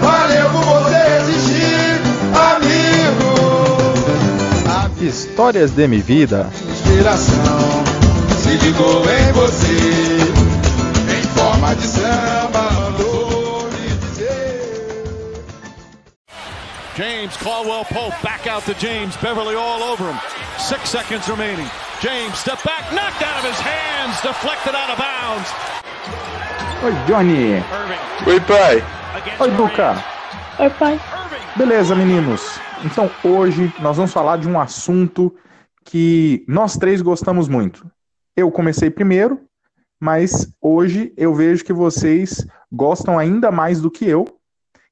Valeu por você existir, amigo. Histórias de minha vida. Inspiração se ligou em você. Em forma de samba, James Caldwell Pope back out to James Beverly all over him. Six seconds remaining. James step back, knocked out of his hands, deflected out of bounds. Oi, Johnny. Oi, pai. Oi, Duca. Oi, pai. Irving Beleza, meninos. Então, hoje nós vamos falar de um assunto que nós três gostamos muito. Eu comecei primeiro, mas hoje eu vejo que vocês gostam ainda mais do que eu,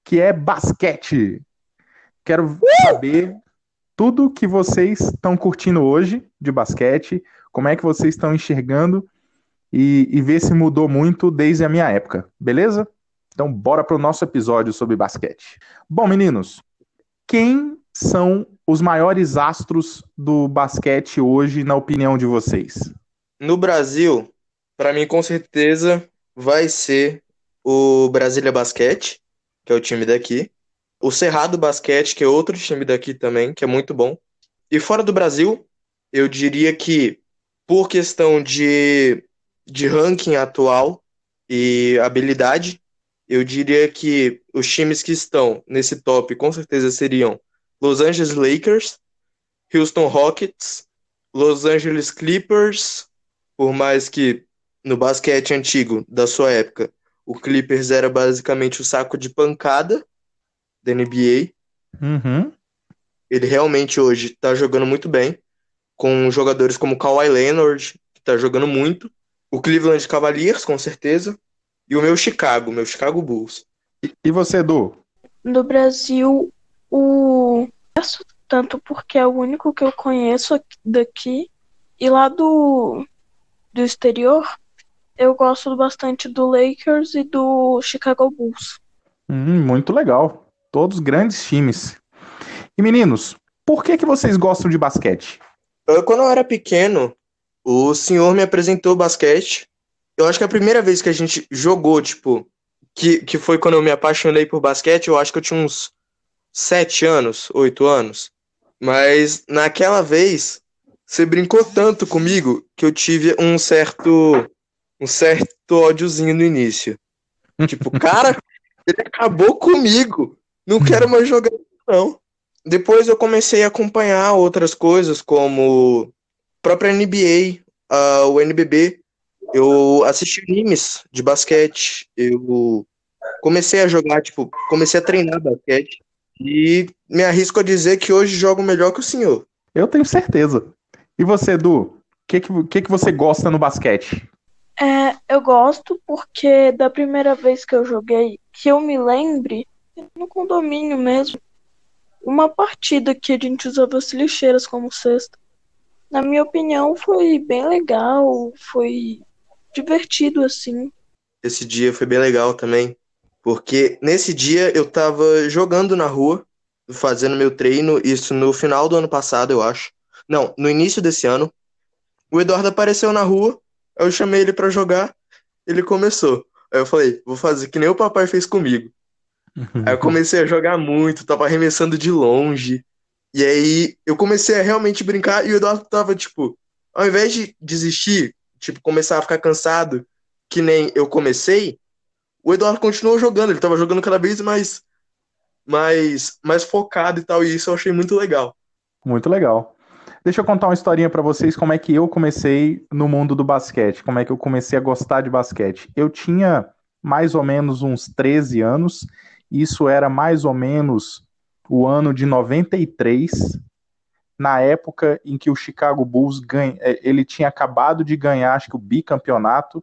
que é basquete. Quero saber tudo que vocês estão curtindo hoje de basquete, como é que vocês estão enxergando e, e ver se mudou muito desde a minha época, beleza? Então, bora para o nosso episódio sobre basquete. Bom, meninos, quem são os maiores astros do basquete hoje, na opinião de vocês? No Brasil, pra mim com certeza vai ser o Brasília Basquete, que é o time daqui. O Cerrado Basquete, que é outro time daqui também, que é muito bom. E fora do Brasil, eu diria que por questão de, de ranking atual e habilidade, eu diria que os times que estão nesse top com certeza seriam Los Angeles Lakers, Houston Rockets, Los Angeles Clippers, por mais que no basquete antigo da sua época, o Clippers era basicamente o saco de pancada da NBA. Uhum. Ele realmente hoje está jogando muito bem, com jogadores como Kawhi Leonard, que está jogando muito, o Cleveland Cavaliers, com certeza, e o meu Chicago, meu Chicago Bulls. E, e você, Edu? No Brasil, o. Tanto porque é o único que eu conheço aqui- daqui. E lá do, do exterior, eu gosto bastante do Lakers e do Chicago Bulls. Hum, muito legal. Todos grandes times. E meninos, por que que vocês gostam de basquete? Quando eu era pequeno, o senhor me apresentou basquete. Eu acho que a primeira vez que a gente jogou, tipo, que, que foi quando eu me apaixonei por basquete, eu acho que eu tinha uns sete anos, oito anos. Mas naquela vez, você brincou tanto comigo que eu tive um certo, um certo ódiozinho no início. Tipo, cara, ele acabou comigo. Não quero mais jogar, não. Depois eu comecei a acompanhar outras coisas, como própria NBA, ah, o NBB. Eu assisti animes de basquete. Eu comecei a jogar, tipo, comecei a treinar basquete. E me arrisco a dizer que hoje jogo melhor que o senhor. Eu tenho certeza. E você, Edu? O que que, que que você gosta no basquete? É, eu gosto porque da primeira vez que eu joguei, que eu me lembre, no condomínio mesmo, uma partida que a gente usava as lixeiras como cesta. Na minha opinião, foi bem legal, foi divertido assim. Esse dia foi bem legal também, porque nesse dia eu tava jogando na rua, fazendo meu treino, isso no final do ano passado, eu acho. Não, no início desse ano. O Eduardo apareceu na rua, eu chamei ele pra jogar, ele começou. Aí eu falei, vou fazer que nem o papai fez comigo. Aí eu comecei a jogar muito, tava arremessando de longe. E aí eu comecei a realmente brincar e o Eduardo tava, tipo, ao invés de desistir, tipo, começar a ficar cansado, que nem eu comecei, o Eduardo continuou jogando, ele tava jogando cada vez mais, mais, mais focado e tal, e isso eu achei muito legal. Muito legal. Deixa eu contar uma historinha pra vocês como é que eu comecei no mundo do basquete, como é que eu comecei a gostar de basquete. Eu tinha mais ou menos uns 13 anos, isso era mais ou menos o ano de 93, na época em que o Chicago Bulls ganha, eh, ele tinha acabado de ganhar, acho que o bicampeonato,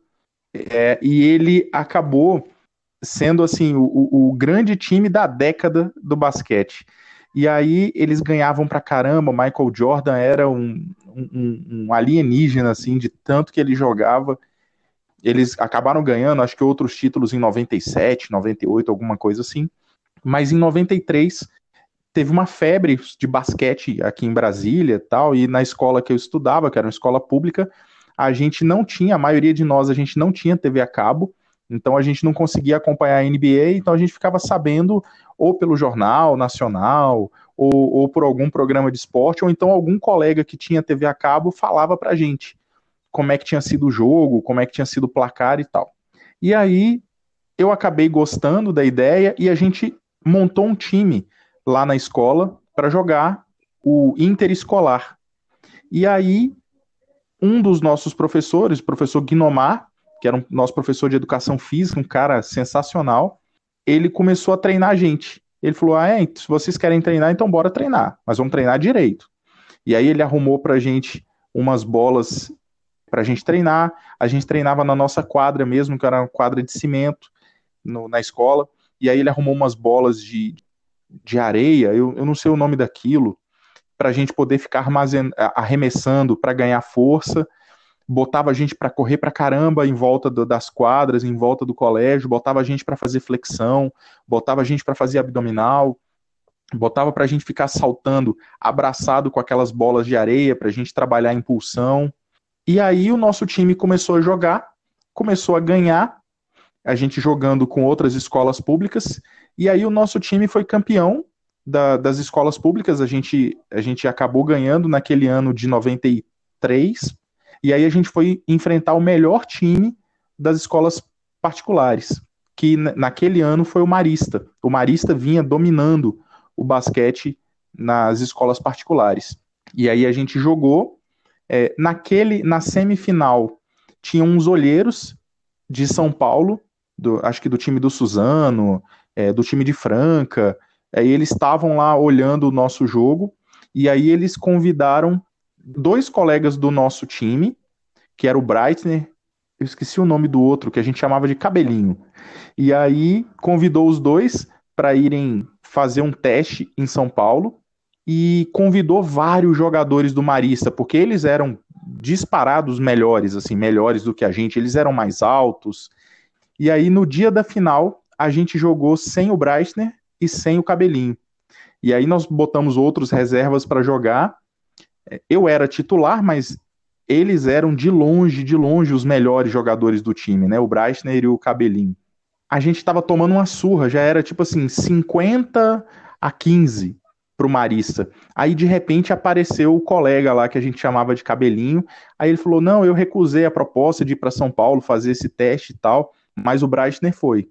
é, e ele acabou sendo assim o, o- o grande time da década do basquete. E aí eles ganhavam pra caramba. Michael Jordan era um, um, um alienígena, assim, de tanto que ele jogava. Eles acabaram ganhando, acho que outros títulos em 97, 98, alguma coisa assim. Mas em 93 teve uma febre de basquete aqui em Brasília e tal, e na escola que eu estudava, que era uma escola pública, a gente não tinha, a maioria de nós, a gente não tinha TV a cabo, então a gente não conseguia acompanhar a NBA, então a gente ficava sabendo ou pelo jornal nacional, ou, ou por algum programa de esporte, ou então algum colega que tinha TV a cabo falava pra gente como é que tinha sido o jogo, como é que tinha sido o placar e tal. E aí eu acabei gostando da ideia e a gente montou um time lá na escola para jogar o interescolar. E aí um dos nossos professores, o professor Guinomar, que era um nosso professor de educação física, um cara sensacional, ele começou a treinar a gente. Ele falou: Ah, é, se vocês querem treinar, então bora treinar, mas vamos treinar direito. E aí ele arrumou pra gente umas bolas pra gente treinar. A gente treinava na nossa quadra mesmo, que era uma quadra de cimento no, na escola. E aí ele arrumou umas bolas de, de areia, eu, eu não sei o nome daquilo, para a gente poder ficar arremessando para ganhar força. Botava a gente para correr para caramba em volta do, das quadras, em volta do colégio, botava a gente para fazer flexão, botava a gente para fazer abdominal, botava para a gente ficar saltando abraçado com aquelas bolas de areia para a gente trabalhar impulsão. E aí o nosso time começou a jogar, começou a ganhar, a gente jogando com outras escolas públicas, e aí o nosso time foi campeão da, das escolas públicas, a gente, a gente acabou ganhando naquele ano de 93, e aí a gente foi enfrentar o melhor time das escolas particulares, que naquele ano foi o Marista. O Marista vinha dominando o basquete nas escolas particulares. E aí a gente jogou. É, naquele, na semifinal, tinha uns olheiros de São Paulo, do, acho que do time do Suzano, é, do time de Franca, Aí eles estavam lá olhando o nosso jogo. E aí eles convidaram dois colegas do nosso time, que era o Breitner, eu esqueci o nome do outro, que a gente chamava de Cabelinho. E aí convidou os dois para irem fazer um teste em São Paulo e convidou vários jogadores do Marista, porque eles eram disparados melhores, assim, melhores do que a gente, eles eram mais altos. E aí no dia da final, a gente jogou sem o Breitner e sem o cabelinho. E aí nós botamos outros reservas para jogar. Eu era titular, mas eles eram de longe, de longe os melhores jogadores do time, né? O Breitner e o Cabelinho. A gente estava tomando uma surra, já era tipo assim, 50 a 15 pro Marista. Aí de repente apareceu o colega lá que a gente chamava de Cabelinho. Aí ele falou: "Não, eu recusei a proposta de ir para São Paulo fazer esse teste e tal, mas o Breitner foi".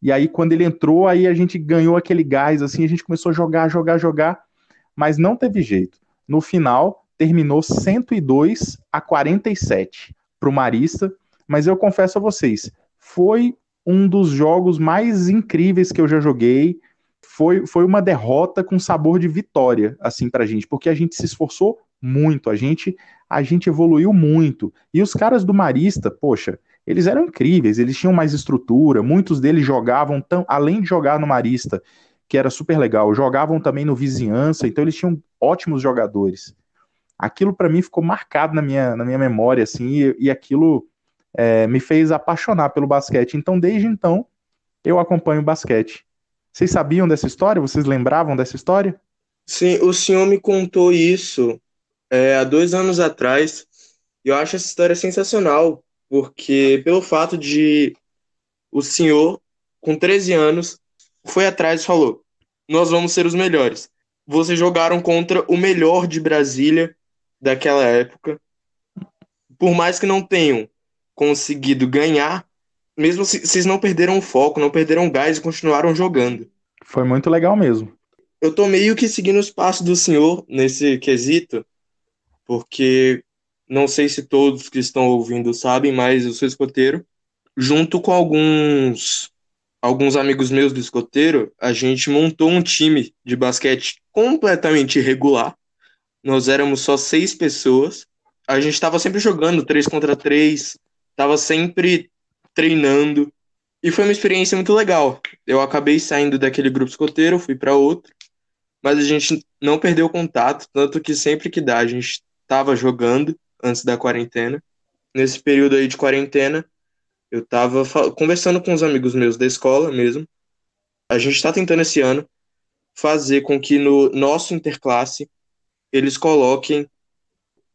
E aí, quando ele entrou, aí a gente ganhou aquele gás, assim, a gente começou a jogar, jogar, jogar, mas não teve jeito. No final, terminou 102 a 47 para o Marista, mas eu confesso a vocês, foi um dos jogos mais incríveis que eu já joguei. Foi, foi uma derrota com sabor de vitória, assim, pra gente, porque a gente se esforçou muito, a gente, a gente evoluiu muito. E os caras do Marista, poxa, eles eram incríveis, eles tinham mais estrutura, muitos deles jogavam, tão, além de jogar no Marista, que era super legal, jogavam também no Vizinhança, então eles tinham ótimos jogadores. Aquilo para mim ficou marcado na minha, na minha memória, assim, e, e aquilo é, me fez apaixonar pelo basquete. Então, desde então, eu acompanho basquete. Vocês sabiam dessa história? Vocês lembravam dessa história? Sim, o senhor me contou isso é, há dois anos atrás. E eu acho essa história sensacional, porque pelo fato de o senhor, com 13 anos, foi atrás e falou: Nós vamos ser os melhores. Vocês jogaram contra o melhor de Brasília daquela época. Por mais que não tenham conseguido ganhar, mesmo se vocês não perderam o foco, não perderam o gás e continuaram jogando. Foi muito legal mesmo. Eu tô meio que seguindo os passos do senhor nesse quesito, porque não sei se todos que estão ouvindo sabem, mas eu sou escoteiro. Junto com alguns alguns amigos meus do escoteiro, a gente montou um time de basquete completamente irregular. Nós éramos só seis pessoas. A gente estava sempre jogando três contra três, estava sempre treinando. E foi uma experiência muito legal. Eu acabei saindo daquele grupo escoteiro, fui para outro, mas a gente não perdeu contato, tanto que sempre que dá a gente estava jogando antes da quarentena. Nesse período aí de quarentena, eu tava conversando com os amigos meus da escola mesmo. A gente está tentando esse ano fazer com que no nosso interclasse eles coloquem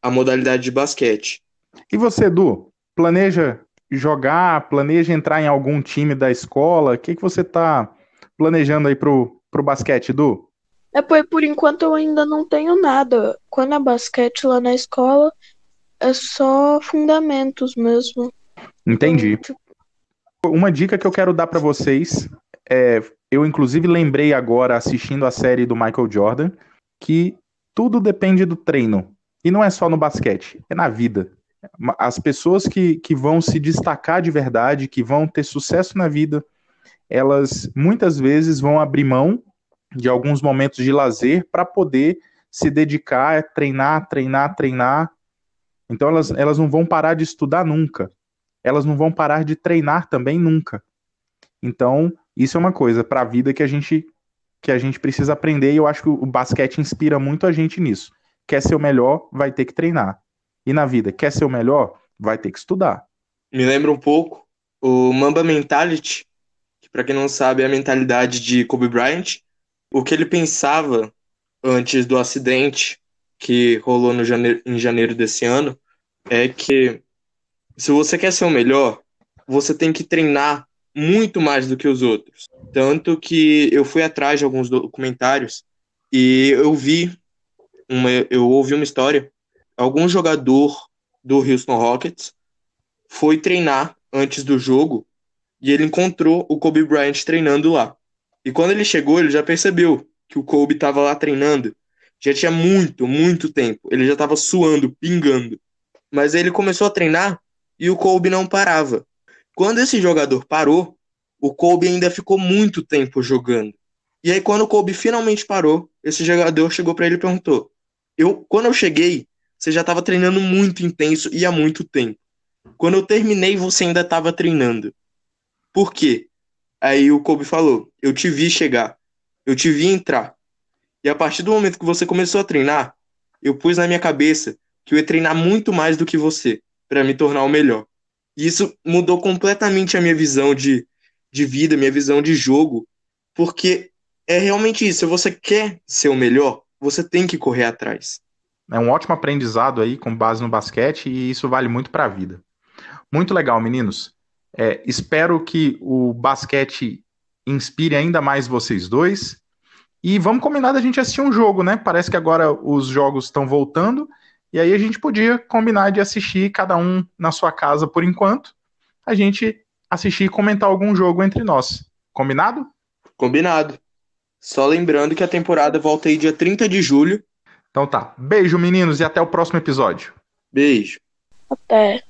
a modalidade de basquete. E você, Edu, planeja jogar, planeja entrar em algum time da escola? O que, que você está planejando aí pro, pro basquete, Edu? É, por, por enquanto eu ainda não tenho nada. Quando é basquete lá na escola, é só fundamentos mesmo. Entendi. Então, tipo, Uma dica que eu quero dar para vocês é, eu inclusive lembrei agora assistindo a série do Michael Jordan que tudo depende do treino. E não é só no basquete, é na vida. As pessoas que, que vão se destacar de verdade, que vão ter sucesso na vida, elas muitas vezes vão abrir mão de alguns momentos de lazer para poder se dedicar a treinar, treinar, treinar. Então elas, elas não vão parar de estudar nunca. Elas não vão parar de treinar também nunca. Então, isso é uma coisa para a vida que a gente que a gente precisa aprender e eu acho que o basquete inspira muito a gente nisso. Quer ser o melhor, vai ter que treinar. E na vida, quer ser o melhor, vai ter que estudar. Me lembra um pouco o Mamba Mentality, que para quem não sabe é a mentalidade de Kobe Bryant. O que ele pensava antes do acidente que rolou no janeiro, em janeiro desse ano é que se você quer ser o melhor, você tem que treinar muito mais do que os outros. Tanto que eu fui atrás de alguns documentários e eu vi, uma, eu ouvi uma história. Algum jogador do Houston Rockets foi treinar antes do jogo e ele encontrou o Kobe Bryant treinando lá. E quando ele chegou, ele já percebeu que o Kobe estava lá treinando. Já tinha muito, muito tempo. Ele já estava suando, pingando. Mas ele começou a treinar e o Kobe não parava. Quando esse jogador parou, o Kobe ainda ficou muito tempo jogando. E aí, quando o Kobe finalmente parou, esse jogador chegou para ele e perguntou: eu, Quando eu cheguei, você já estava treinando muito intenso e há muito tempo. Quando eu terminei, você ainda estava treinando. Por quê? Aí o Kobe falou: Eu te vi chegar, eu te vi entrar. E a partir do momento que você começou a treinar, eu pus na minha cabeça que eu ia treinar muito mais do que você, para me tornar o melhor. E isso mudou completamente a minha visão de, de vida, minha visão de jogo, porque é realmente isso. Se você quer ser o melhor, você tem que correr atrás. É um ótimo aprendizado aí com base no basquete e isso vale muito para a vida. Muito legal, meninos. É, espero que o basquete inspire ainda mais vocês dois. E vamos combinar da gente assistir um jogo, né? Parece que agora os jogos estão voltando e aí a gente podia combinar de assistir cada um na sua casa por enquanto. A gente assistir e comentar algum jogo entre nós. Combinado? Combinado. Só lembrando que a temporada volta aí dia 30 de julho. Então tá. Beijo, meninos, e até o próximo episódio. Beijo. até.